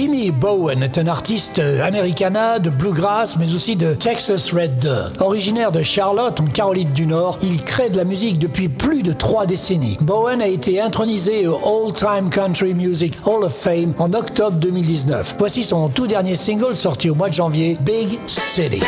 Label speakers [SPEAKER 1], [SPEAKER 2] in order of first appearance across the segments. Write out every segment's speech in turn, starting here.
[SPEAKER 1] Jimmy Bowen est un artiste americana de bluegrass mais aussi de Texas Red Dirt. Originaire de Charlotte en Caroline du Nord, il crée de la musique depuis plus de trois décennies. Bowen a été intronisé au All Time Country Music Hall of Fame en octobre 2019. Voici son tout dernier single sorti au mois de janvier, Big City.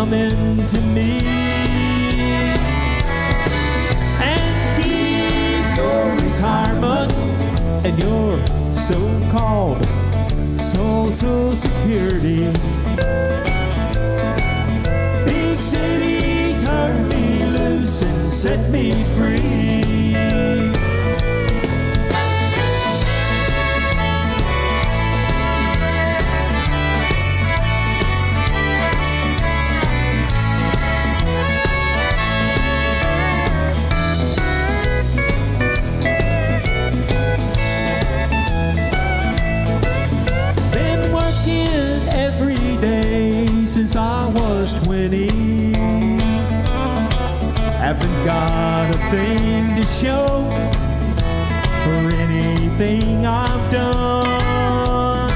[SPEAKER 2] Coming to me. And keep your retirement and your so called social security. Big city, turn me loose and set me free. Was 20. Haven't got a thing to show for anything I've done.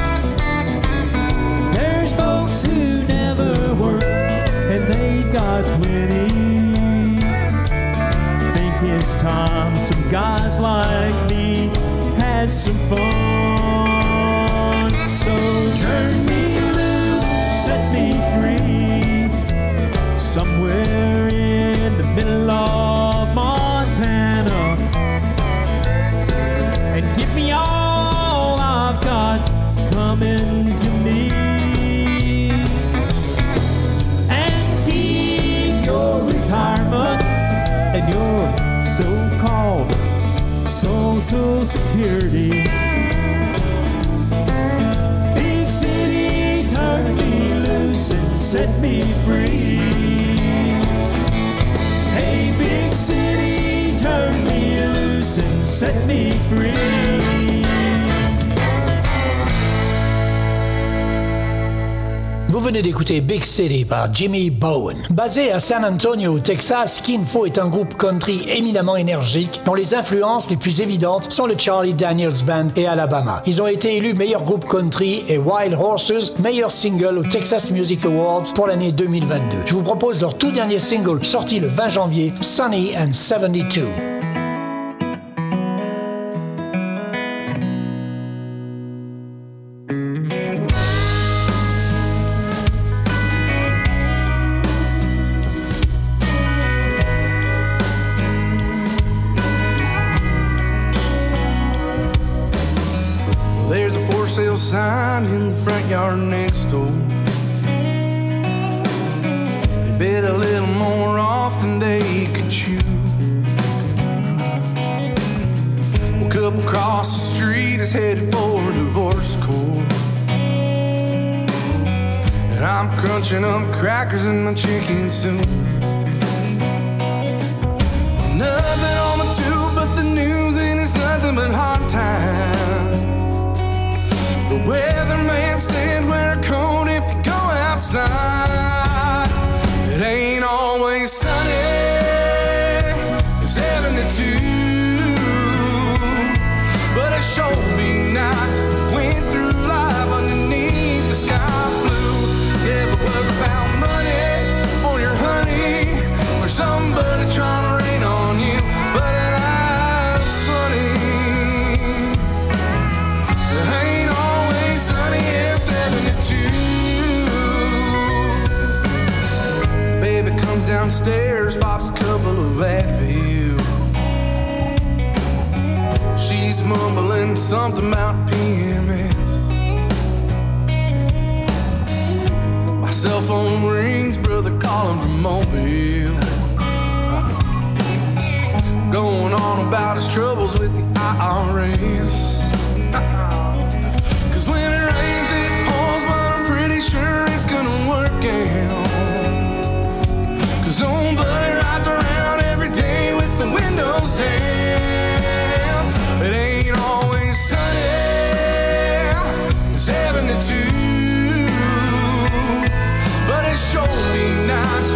[SPEAKER 2] There's folks who never work and they've got plenty. Think it's time some guys like me had some fun. So middle of Montana. And give me all I've got coming to me. And keep your retirement and your so-called social security. Big city, turn me loose and set me free. Turn me loose and set me free.
[SPEAKER 1] Venez d'écouter Big City par Jimmy Bowen. Basé à San Antonio, au Texas, Skinfo est un groupe country éminemment énergique dont les influences les plus évidentes sont le Charlie Daniels Band et Alabama. Ils ont été élus meilleur groupe country et Wild Horses meilleur single au Texas Music Awards pour l'année 2022. Je vous propose leur tout dernier single sorti le 20 janvier, Sunny and 72.
[SPEAKER 3] Front yard next door. They bid a little more off than they could chew. Woke up across the street, is headed for a divorce court. And I'm crunching up crackers in my chicken soup. Downstairs, pops a couple of Advil. She's mumbling something about PMS. My cell phone rings, brother calling from Mobile. Going on about his troubles with the IRS. Cause when it rains, it pours, but I'm pretty sure it's gonna work out. Cause nobody rides around every day with the windows down. It ain't always sunny, 72. But it sure be nice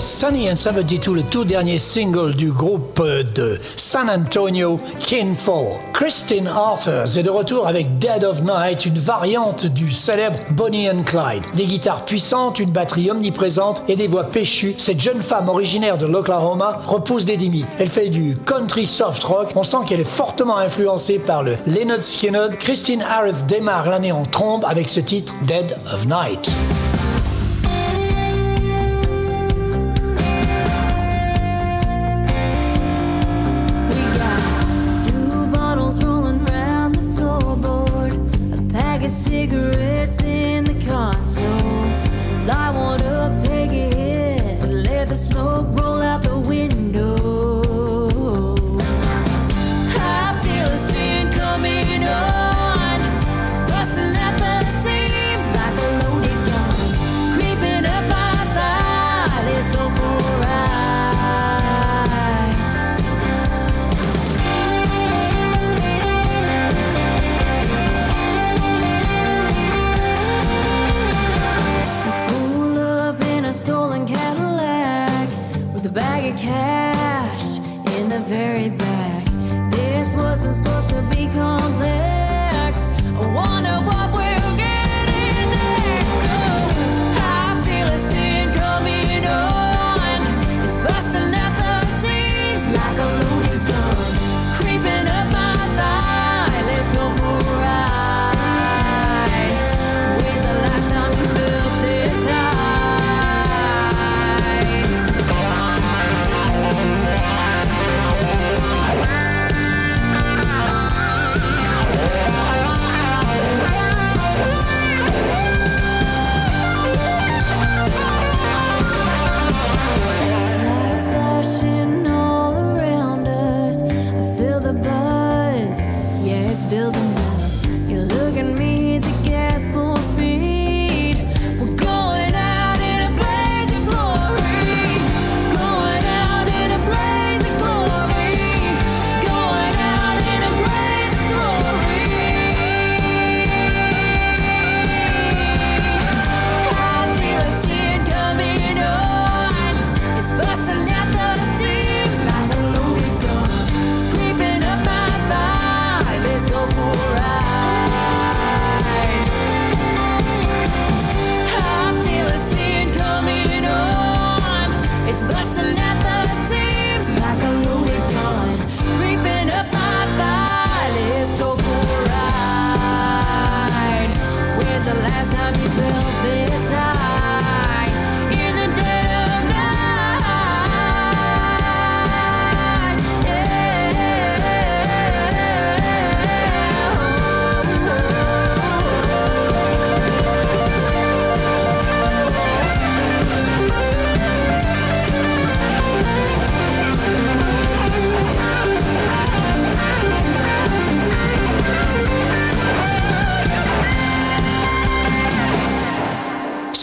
[SPEAKER 3] Sunny
[SPEAKER 1] and 72, le tout dernier single du groupe de San Antonio, Kinfall. Christine Arthurs est de retour avec Dead of Night, une variante du célèbre Bonnie and Clyde. Des guitares puissantes, une batterie omniprésente et des voix péchues, cette jeune femme originaire de l'Oklahoma repousse des limites. Elle fait du country soft rock, on sent qu'elle est fortement influencée par le Leonard Skinner. Christine Harris démarre l'année en trombe avec ce titre Dead of Night.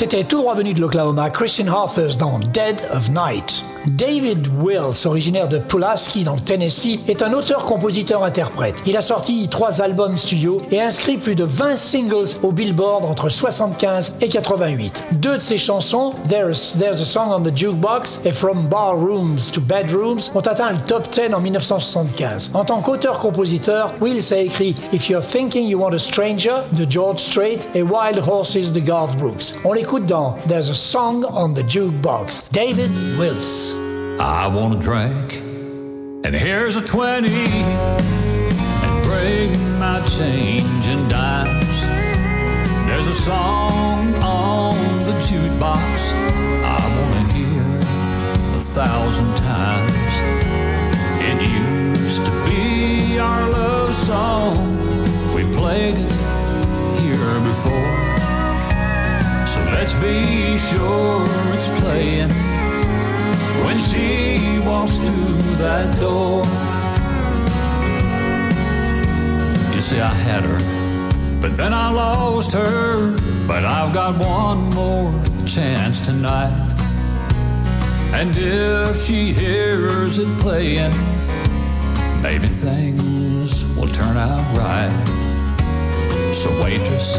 [SPEAKER 1] C'était tout droit venu de l'Oklahoma, Christian Arthurs dans Dead of Night. David Wills, originaire de Pulaski dans le Tennessee, est un auteur-compositeur-interprète. Il a sorti trois albums studio et inscrit plus de 20 singles au Billboard entre 75 et 88. Deux de ses chansons, There's, a Song on the Jukebox et From Ballrooms to Bedrooms, ont atteint le top 10 en 1975. En tant qu'auteur-compositeur, Wills a écrit If You're Thinking You Want a Stranger de George Strait et Wild Horses de Garth Brooks. On l'écoute dans There's a Song on the Jukebox. David Wills.
[SPEAKER 4] I want a drink, and here's a 20, and bring my change in dimes. There's a song on the jukebox I want to hear a thousand times. It used to be our love song, we played it here before. So let's be sure it's playing when she walks through that door. You see, I had her, but then I lost her. But I've got one more chance tonight. And if she hears it playing, maybe things will turn out right. So, waitress,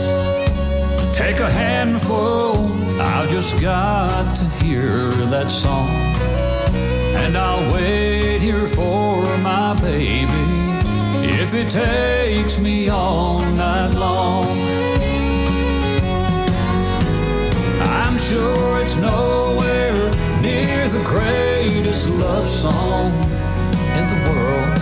[SPEAKER 4] take a handful. I've just got to hear that song. And I'll wait here for my baby if it takes me all night long. I'm sure it's nowhere near the greatest love song in the world.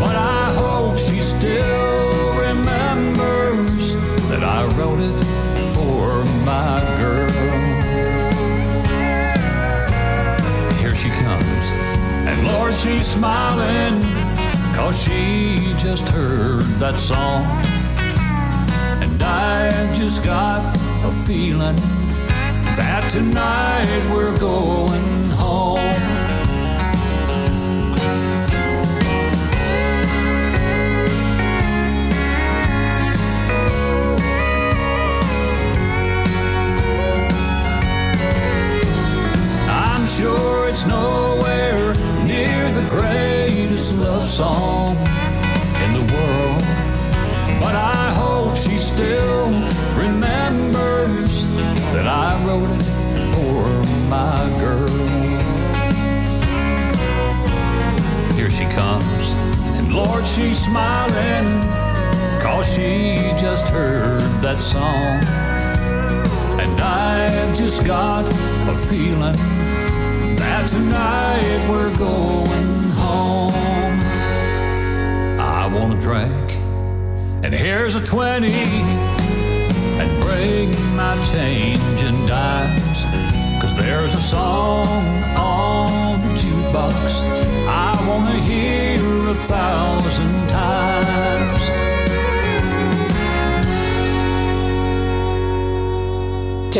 [SPEAKER 4] But I hope she still remembers that I wrote it for my and Lord, she's smiling, cause she just heard that song. And I just got a feeling that tonight we're going home. I'm sure it's no the greatest love song in the world. But I hope she still remembers that I wrote it for my girl. Here she comes, and Lord, she's smiling, cause she just heard that song. And I've just got a feeling tonight we're going home. I want a drink, and here's a 20, and bring my change in dimes. Cause there's a song on the jukebox I wanna hear a thousand times.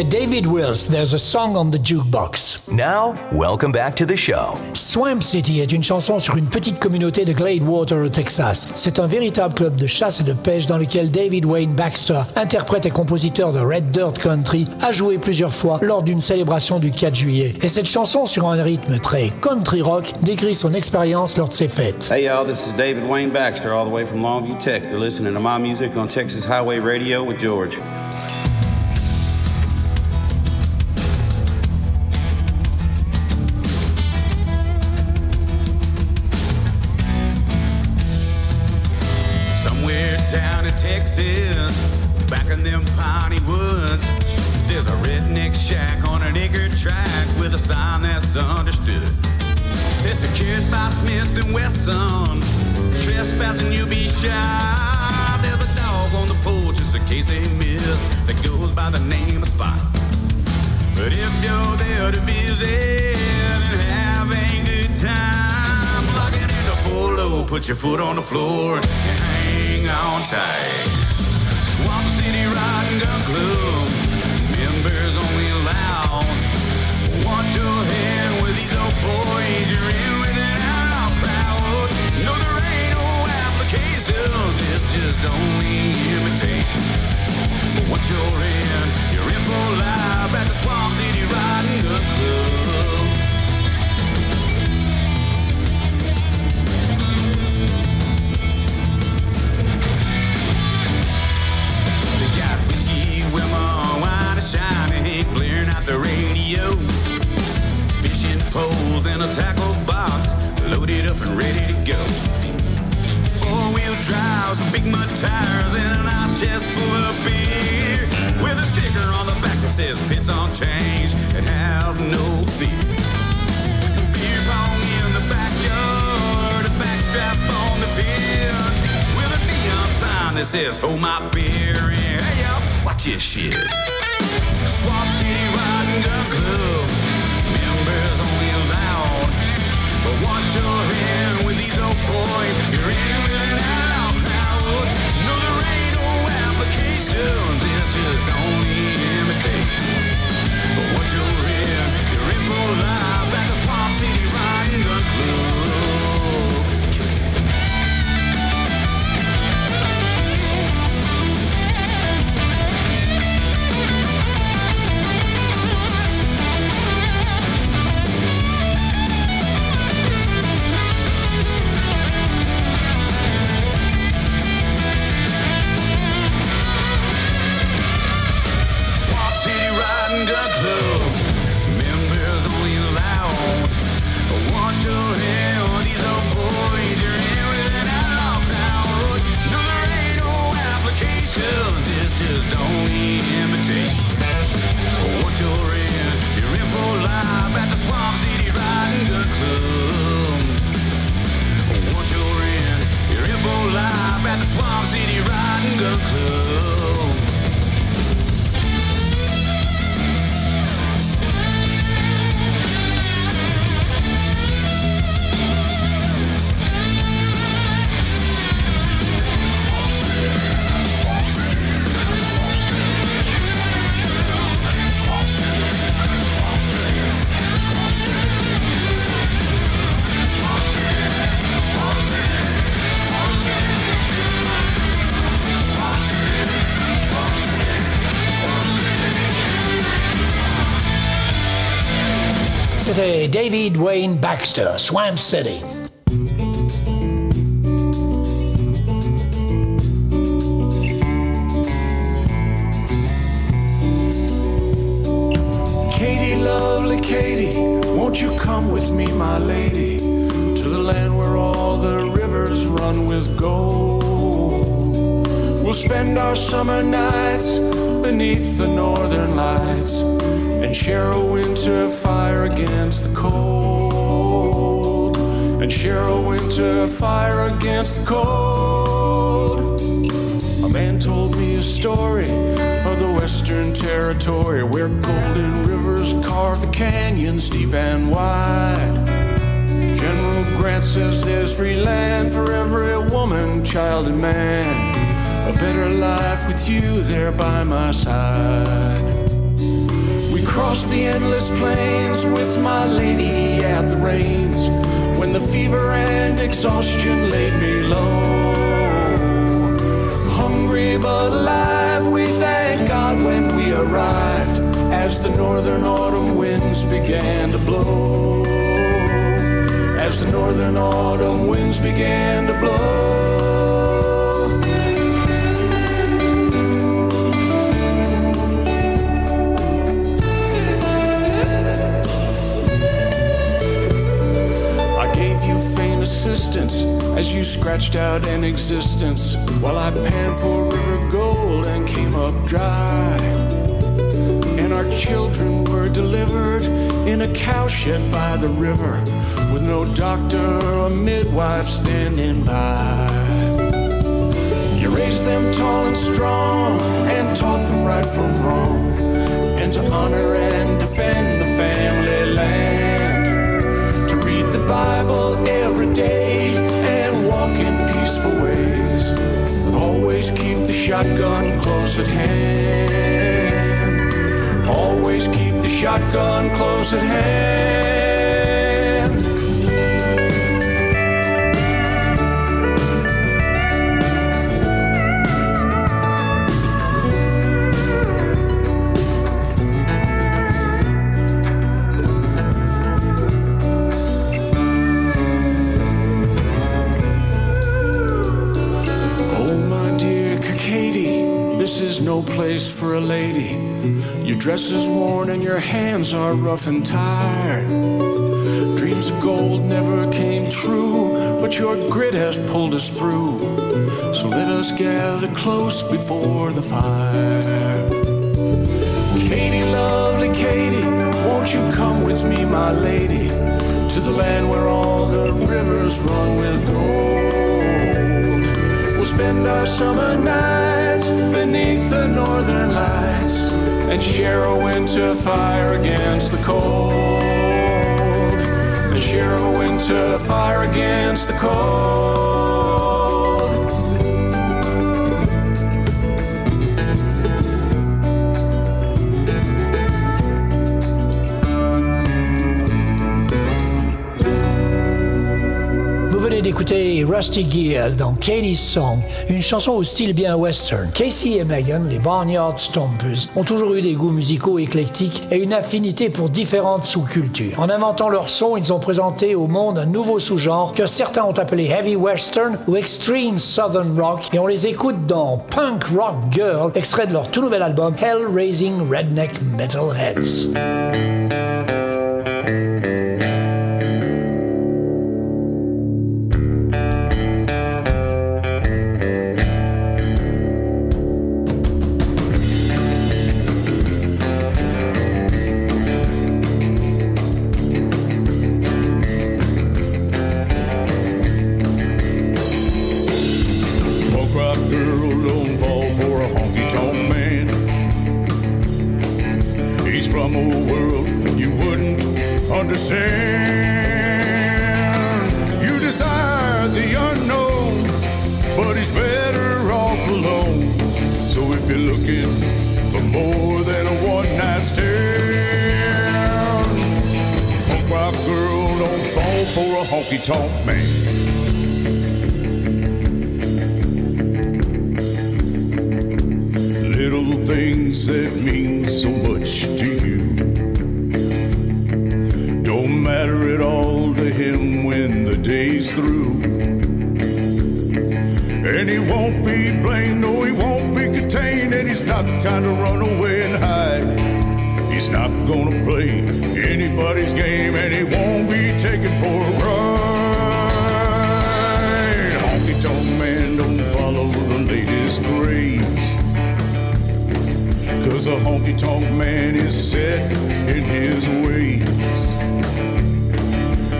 [SPEAKER 1] David Wills, There's a Song on the Jukebox.
[SPEAKER 5] Now, welcome back to the show.
[SPEAKER 1] Swamp City est une chanson sur une petite communauté de Gladewater au Texas. C'est un véritable club de chasse et de pêche dans lequel David Wayne Baxter, interprète et compositeur de Red Dirt Country, a joué plusieurs fois lors d'une célébration du 4 juillet. Et cette chanson sur un rythme très country rock décrit son expérience lors de ces fêtes.
[SPEAKER 6] Hey y'all, this is David Wayne Baxter, all the way from Longview, Texas. You're listening to my music on Texas Highway Radio with George.
[SPEAKER 7] Foot on the floor and hang on tight. Swamp City Riding Gun Club, members only allowed. Want your hand with these old boys, you're in with an outlaw crowd. No, there ain't no application, it's just only invitation. But once you're in, you're in for life at the Swamp City and a tackle box, loaded up and ready to go. Four wheel drives, big mud tires, and an ice chest full of beer. With a sticker on the back that says piss on change and have no fear. Beer pong in the backyard, a backstrap on the pin. With a neon sign that says hold my beer and hey y'all, watch this shit. Swamp City Riding Gun Club, But once you're in, you're in for life at the
[SPEAKER 1] David Wayne Baxter, Swamp City.
[SPEAKER 8] Canyons deep and wide. General Grant says there's free land for every woman, child, and man. A better life with you there by my side. We crossed the endless plains with my lady at the reins when the fever and exhaustion laid me low. Hungry but alive, we thank God when we arrived as the northern autumn winds began to blow. As the northern autumn winds began to blow. I gave you faint assistance as you scratched out an existence while I panned for river gold and came up dry. Our children were delivered in a cowshed by the river with no doctor or midwife standing by. You raised them tall and strong and taught them right from wrong and to honor and defend the family land. To read the Bible every day and walk in peaceful ways. Always keep the shotgun close at hand. Always keep the shotgun close at hand. Oh, my dear Katie, this is no place for a lady. Your dress is worn and your hands are rough and tired. Dreams of gold never came true, but your grit has pulled us through. So let us gather close before the fire. Katie, lovely Katie, won't you come with me, my lady, to the land where all the rivers run with gold? We'll spend our summer nights beneath the northern lights and share a winter fire against the cold. And share a winter fire against the cold.
[SPEAKER 1] D'écouter Rusty Gill dans Katie's Song, une chanson au style bien western. Casey et Megan, les Barnyard Stompers, ont toujours eu des goûts musicaux éclectiques et une affinité pour différentes sous-cultures. En inventant leur son, ils ont présenté au monde un nouveau sous-genre que certains ont appelé Heavy Western ou Extreme Southern Rock et on les écoute dans Punk Rock Girl, extrait de leur tout nouvel album Hell Raising Redneck Metalheads.
[SPEAKER 9] Honky tonk man is set in his ways.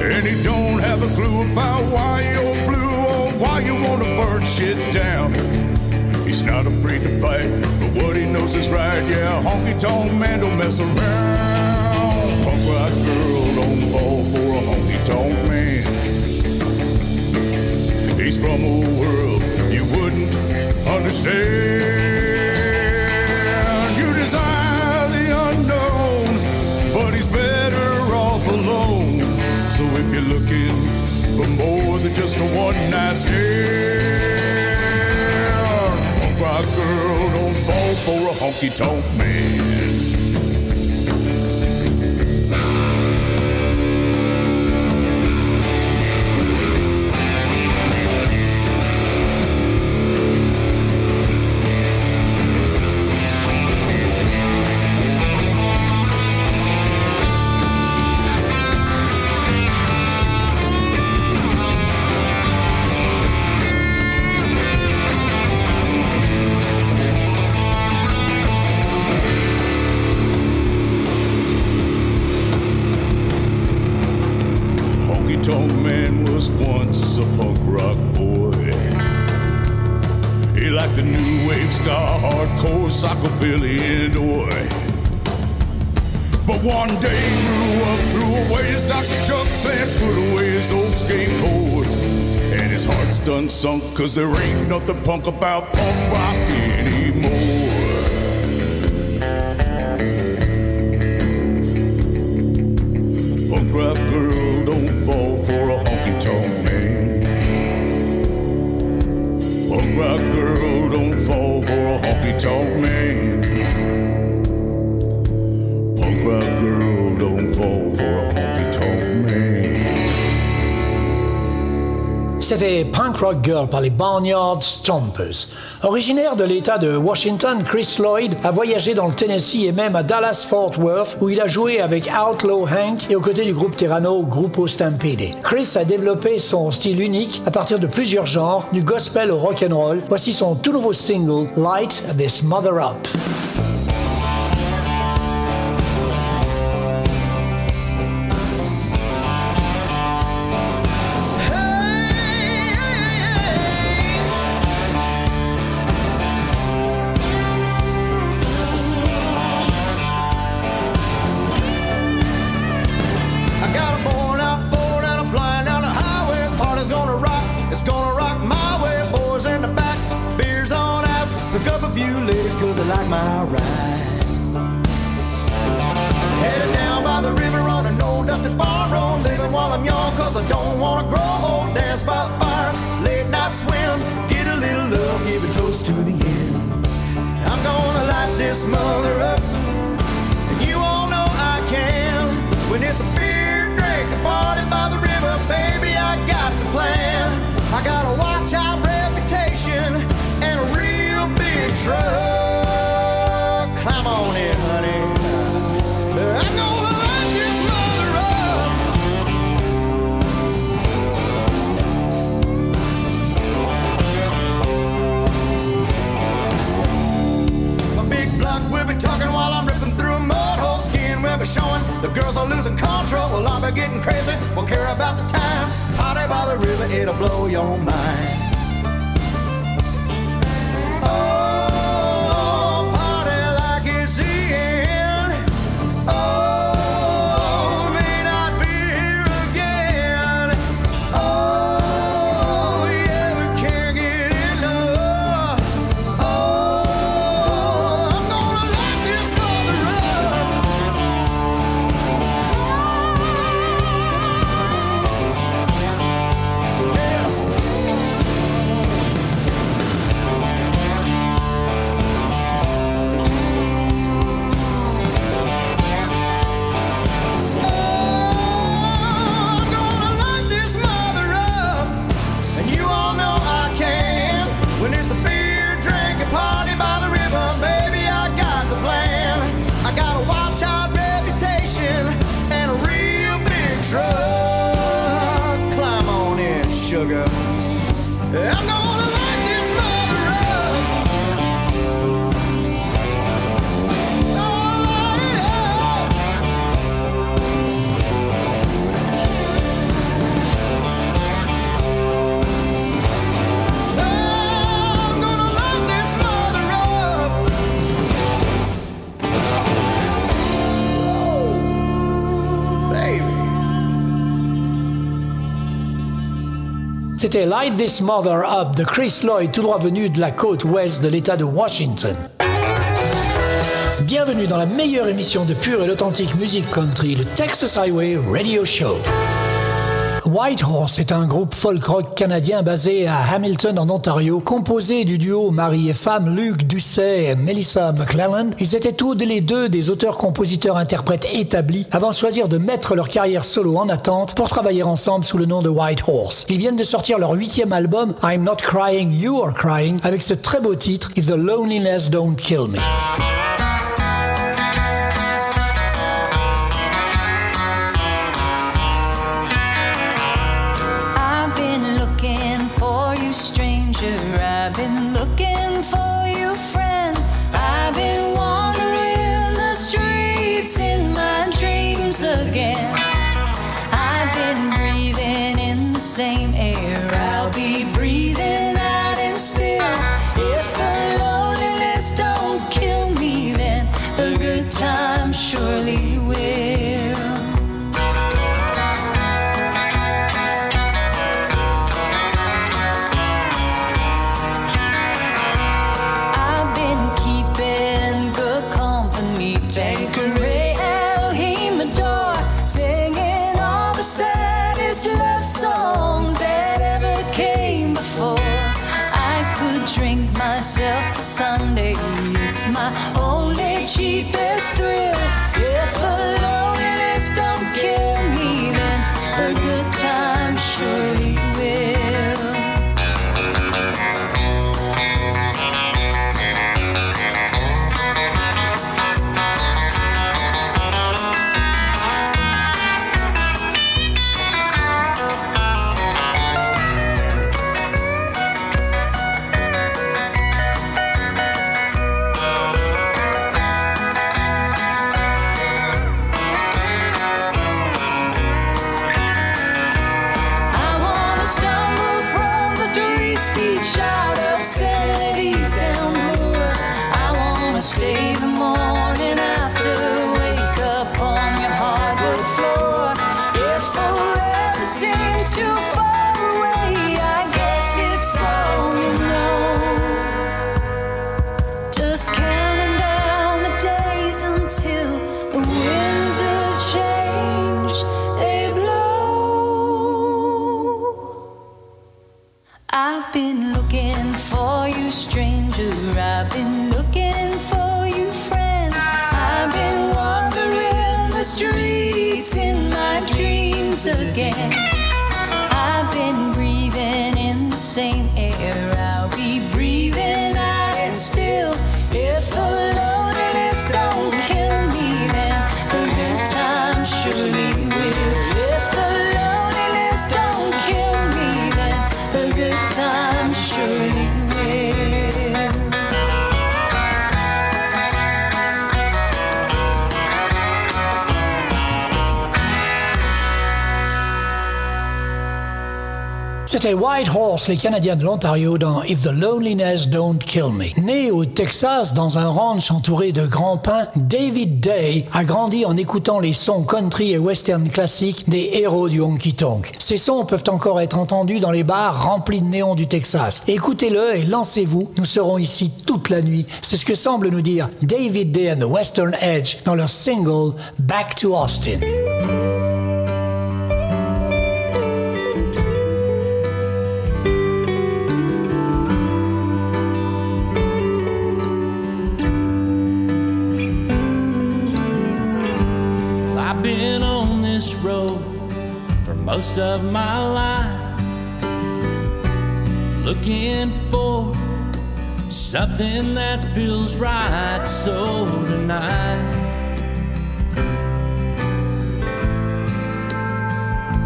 [SPEAKER 9] And he don't have a clue about why you're blue or why you wanna burn shit down. He's not afraid to fight, but what he knows is right. Yeah, honky tonk man don't mess around. Punk rock girl don't fall for a honky tonk man. He's from a world you wouldn't understand. looking for more than just a one night stand. Punk rock girl, don't fall for a honky tonk man. One day grew up, threw away his Dr. Chucks and put away his old skateboard. And his heart's done sunk, cause there ain't nothing punk about punk rock anymore. Punk rock girl, don't fall for a honky tonk man. Punk rock girl, don't fall for a honky tonk man.
[SPEAKER 1] C'était Punk Rock Girl par les Barnyard Stompers. Originaire de l'État de Washington, Chris Lloyd a voyagé dans le Tennessee et même à Dallas-Fort Worth où il a joué avec Outlaw Hank et aux côtés du groupe Terrano Grupo Stampede. Chris a développé son style unique à partir de plusieurs genres, du gospel au rock'n'roll. Voici son tout nouveau single,
[SPEAKER 3] Light This Mother Up. Getting crazy. Won't care about the time. Party by the river, it'll blow your mind.
[SPEAKER 1] C'était Light This Mother Up de Chris Lloyd, tout droit venu de la côte ouest de l'État de Washington. Bienvenue dans la meilleure émission de pure et authentique musique country, le Texas Highway Radio Show. Whitehorse est un groupe folk-rock canadien basé à Hamilton en Ontario, composé du duo mari et femme Luc Doucet et Melissa McClellan. Ils étaient tous les deux des auteurs-compositeurs-interprètes établis avant de choisir de mettre leur carrière solo en attente pour travailler ensemble sous le nom de Whitehorse. Ils viennent de sortir leur huitième album I'm Not Crying, You Are Crying avec ce très beau titre If the Loneliness Don't Kill Me.
[SPEAKER 10] Streets in my dreams again. I've been breathing in the same air.
[SPEAKER 1] C'était White Horse, les Canadiens de l'Ontario, dans If the Loneliness Don't Kill Me. Né au Texas, dans un ranch entouré de grands pins, David Day a grandi en écoutant les sons country et western classiques des héros du honky tonk. Ces sons peuvent encore être entendus dans les bars remplis de néons du Texas. Écoutez-le et lancez-vous, nous serons ici toute la nuit. C'est ce que semble nous dire David Day and the Western Edge dans leur single Back to Austin.
[SPEAKER 11] Most of my life, looking for something that feels right. So tonight,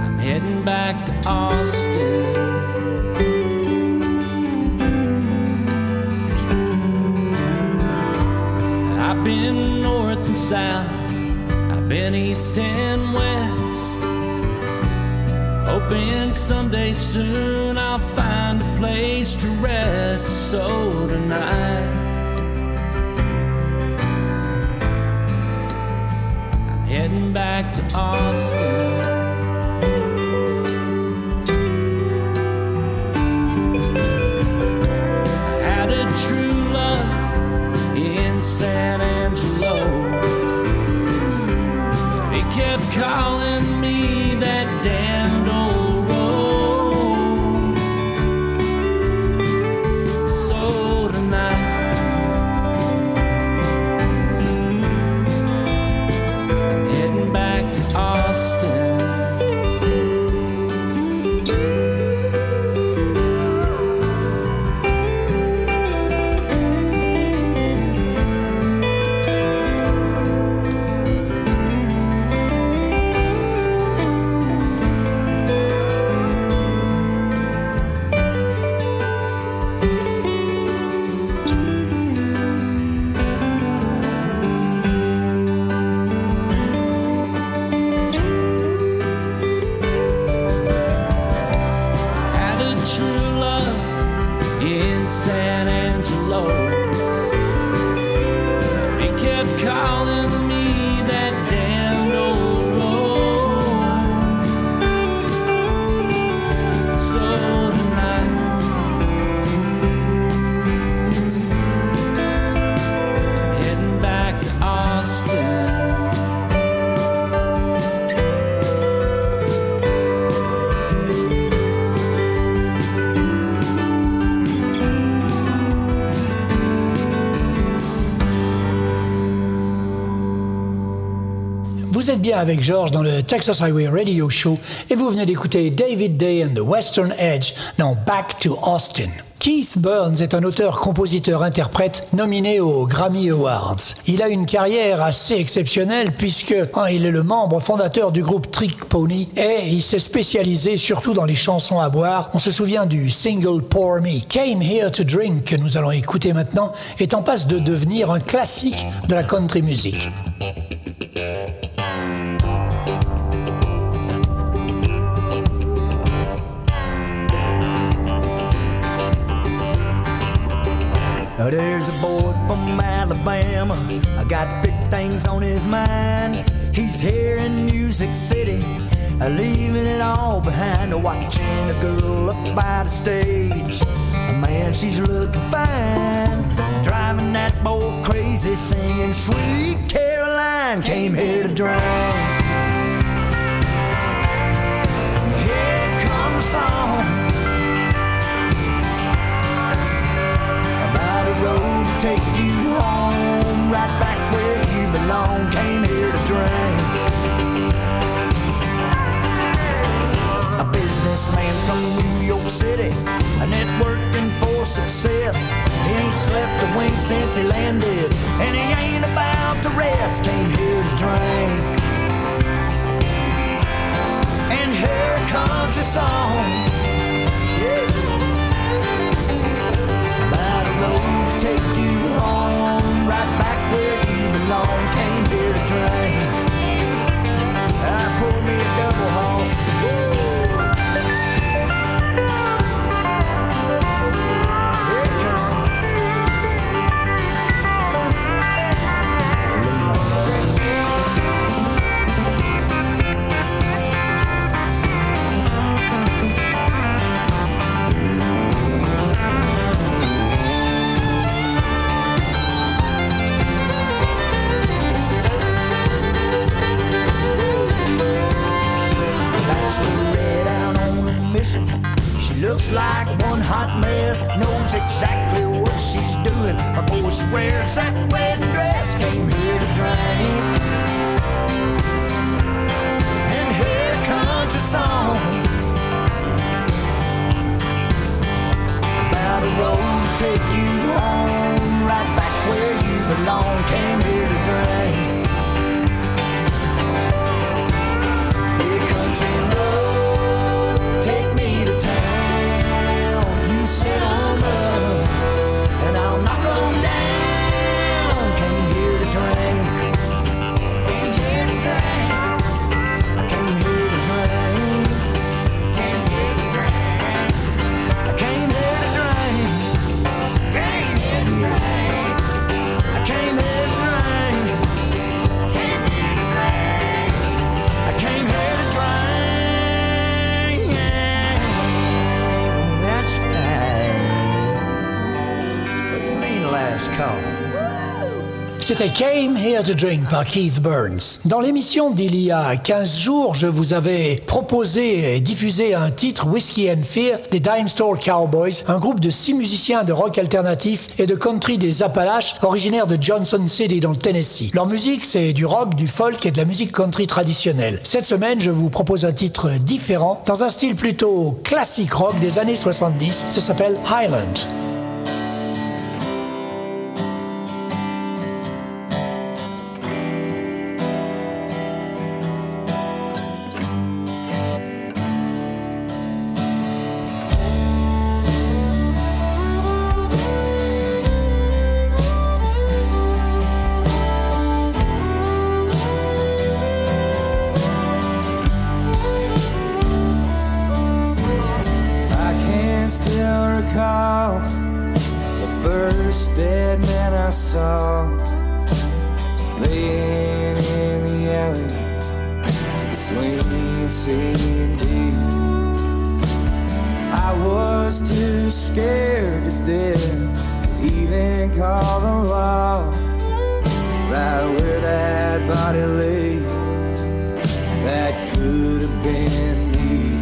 [SPEAKER 11] I'm heading back to Austin. I've been north and south. I've been east and west. Hoping someday soon I'll find a place to rest. So tonight, I'm heading back to Austin. I had a true love in San Angelo. He kept calling
[SPEAKER 1] êtes bien avec George dans le Texas Highway Radio Show et vous venez d'écouter David Day and the Western Edge dans Back to Austin. Keith Burns est un auteur-compositeur-interprète nominé aux Grammy Awards. Il a une carrière assez exceptionnelle puisque hein, il est le membre fondateur du groupe Trick Pony et il s'est spécialisé surtout dans les chansons à boire. On se souvient du single Pour Me. Came Here to Drink que nous allons écouter maintenant est en passe de devenir un classique de la country music.
[SPEAKER 12] There's a boy from Alabama. I got big things on his mind. He's here in Music City, uh, leaving it all behind. Watching a girl up by the stage. Uh, Man, she's looking fine. Driving that boy crazy, singing Sweet Caroline. Came here to drink. City, a networking for success. He ain't slept a wink since he landed, and he ain't about to rest. Came here to drink. And here comes the song. Yeah about a road to take you like one hot mess, knows exactly what she's doing before she wears that wedding dress. Came here to drink. And here comes a song about a road to take you home, right back where you belong. Came here to drink.
[SPEAKER 1] C'était Came Here to Drink par Keith Burns. Dans l'émission d'il y a 15 jours, je vous avais proposé et diffusé un titre Whiskey and Fear des Dime Store Cowboys, un groupe de six musiciens de rock alternatif et de country des Appalaches, originaires de Johnson City dans le Tennessee. Leur musique, c'est du rock, du folk et de la musique country traditionnelle. Cette semaine, je vous propose un titre différent, dans un style plutôt classique rock des années 70. Ça s'appelle Highland.
[SPEAKER 3] Even call the law right where that body lay. That could have been me.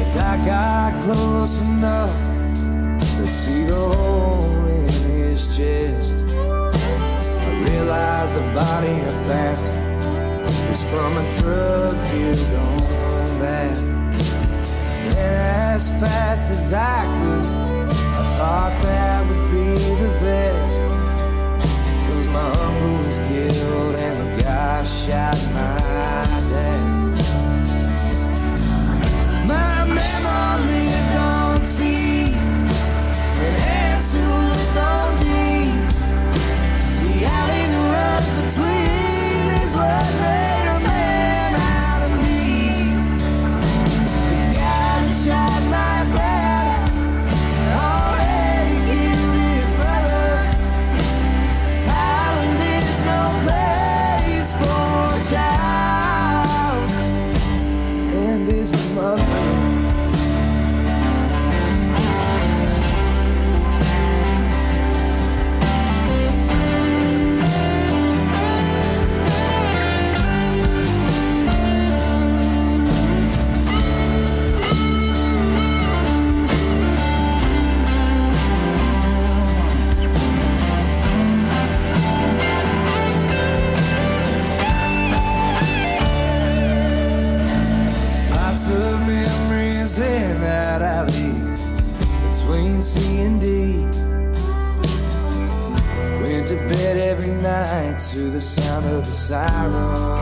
[SPEAKER 3] As I got close enough to see the hole in his chest, I realized the body I found was from a drug deal gone bad. And as fast as I could, thought that would be the best. Cause my uncle was killed and the guy shot my dad. My mama sound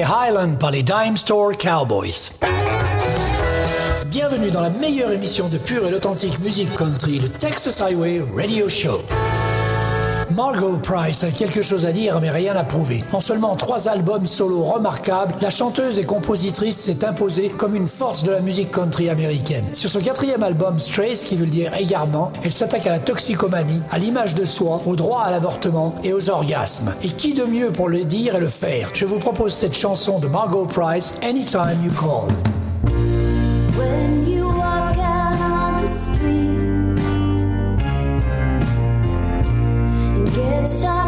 [SPEAKER 3] Highland
[SPEAKER 1] par les Dime Store Cowboys. Bienvenue dans la meilleure émission de pure et authentique musique country, le Texas Highway Radio Show. Margot Price a quelque chose à dire mais rien à prouver. En seulement trois albums solo remarquables, la chanteuse et compositrice s'est imposée comme une force de la musique country américaine. Sur son quatrième album Strays, qui veut dire égarement, elle s'attaque à la toxicomanie, à l'image de soi, au droit à l'avortement et aux orgasmes. Et qui de mieux pour le dire et le faire? Je vous propose cette chanson de Margot Price, Anytime You Call.
[SPEAKER 13] And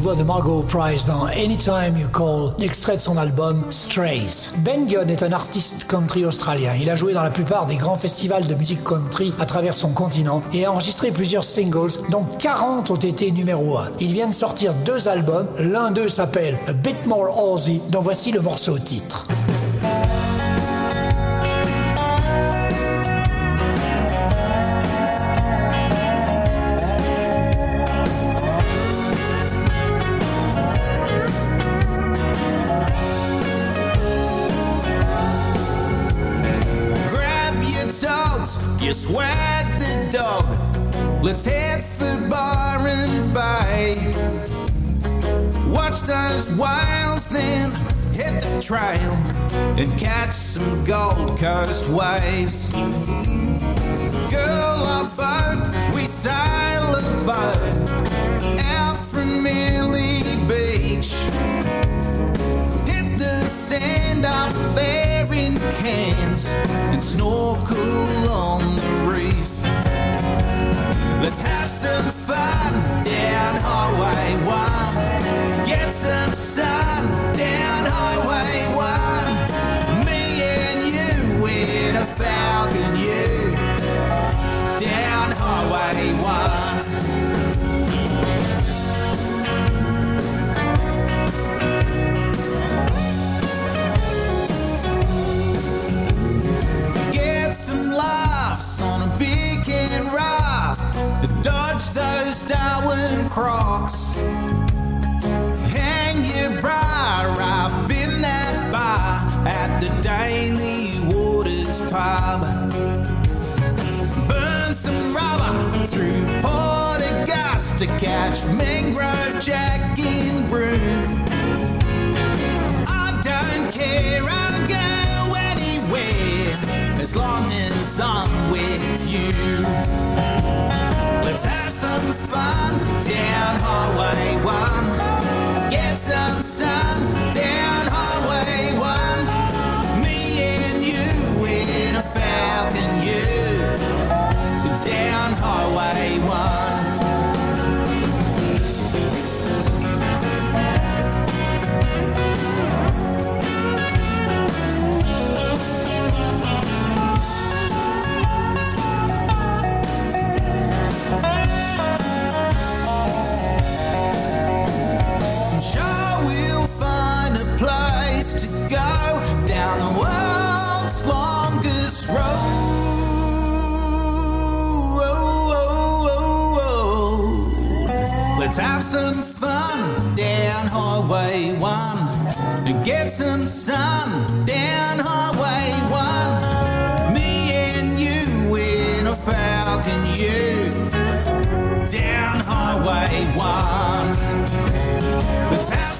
[SPEAKER 1] voix de Margot Price dans Anytime You Call, extrait de son album Strays. Ben Gunn est un artiste country australien. Il a joué dans la plupart des grands festivals de musique country à travers son continent et a enregistré plusieurs singles, dont 40 ont été numéro 1. Il vient de sortir deux albums. L'un d'eux s'appelle A Bit More Aussie, dont voici le morceau titre.
[SPEAKER 7] Trail and catch some Gold Coast waves. Girl, I vote we sail a boat out from Millie Beach. Hit the sand up there in Cairns and snorkel on the reef. Let's have some fun down Highway 1. Get some sun Augusta. Mangrove jack in Broome. I don't care, I'll go anywhere as long as I'm with you. Let's have some fun down Highway 1. Get some some fun down Highway 1 and get some sun down Highway 1. Me and you in a Falcon U down Highway 1. Let's have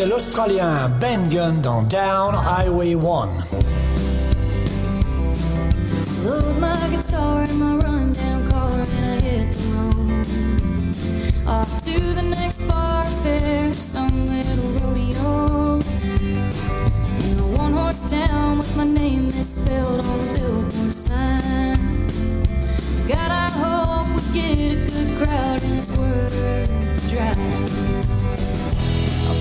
[SPEAKER 1] C'était l'Australien Benn Gunn dans Down Highway 1.
[SPEAKER 13] Load my guitar in my rundown car and I hit the road. Off to the next bar fair, some little rodeo. In one horse town with my name misspelled on the billboard sign. God, I hope we get a good crowd the drive.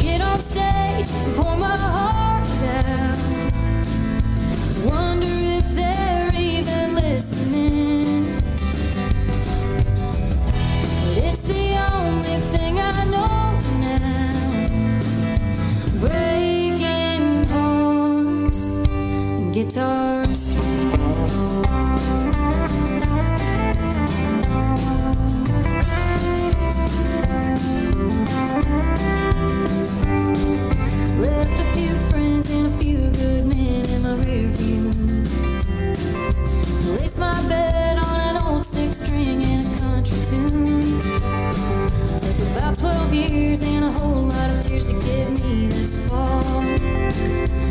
[SPEAKER 13] Get on stage and pour my heart out. Wonder if they're even listening. But it's the only thing I know now. Breaking hearts and guitar Left about 12 years and a whole lot of tears to get me this far.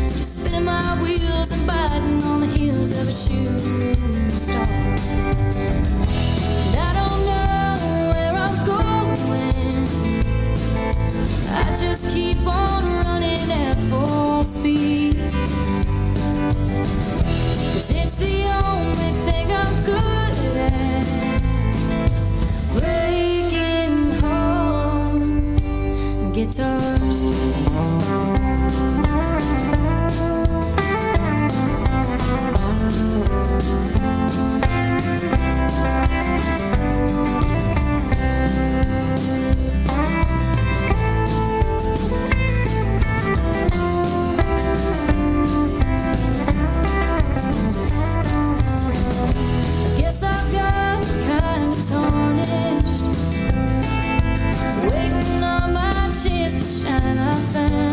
[SPEAKER 13] Just spinning my wheels and biting on the heels of a shooting star. And I don't know where I'm going. I just keep on running at full speed. Cause it's the only thing I'm good at. Breaking and to shine, I found.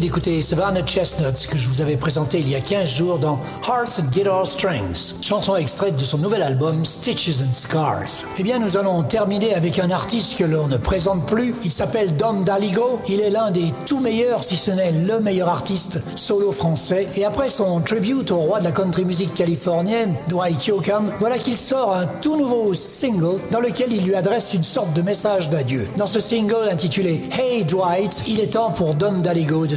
[SPEAKER 1] D'écouter Savannah Chestnuts que je vous avais présenté il y a 15 jours dans Hearts and Guitar Strings, chanson extraite de son nouvel album Stitches and Scars. Eh bien, nous allons terminer avec un artiste que l'on ne présente plus. Il s'appelle Dom Daligo. Il est l'un des tout meilleurs, si ce n'est le meilleur artiste solo français. Et après son tribute au roi de la country music californienne, Dwight Yoakam, voilà qu'il sort un tout nouveau single dans lequel il lui adresse une sorte de message d'adieu. Dans ce single intitulé Hey Dwight, il est temps pour Dom Daligo de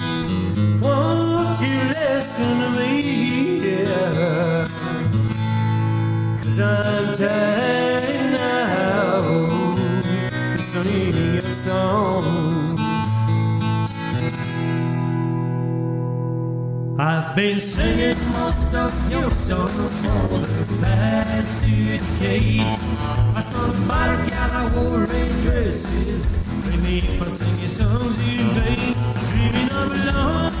[SPEAKER 2] won't you listen to me? Yeah. Cause I'm tired now to sing your song. I've been singing most of your songs for the past two decades. I saw the bottle gal I wore red dresses. Bring me for singing songs in vain. Dreaming of long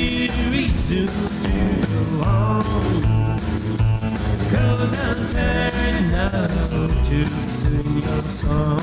[SPEAKER 2] good reasons to on. Cause I'm tired now to sing your song.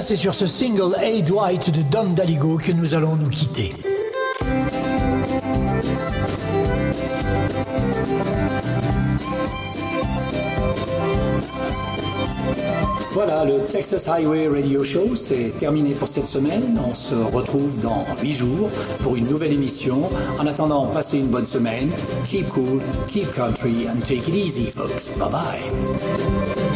[SPEAKER 1] C'est sur ce single A Dwight de Dom Daligo que nous allons nous quitter. Voilà, le Texas Highway Radio Show, c'est terminé pour cette semaine. On se retrouve dans 8 jours pour une nouvelle émission. En attendant, passez une bonne semaine. Keep cool, keep country, and take it easy, folks. Bye bye.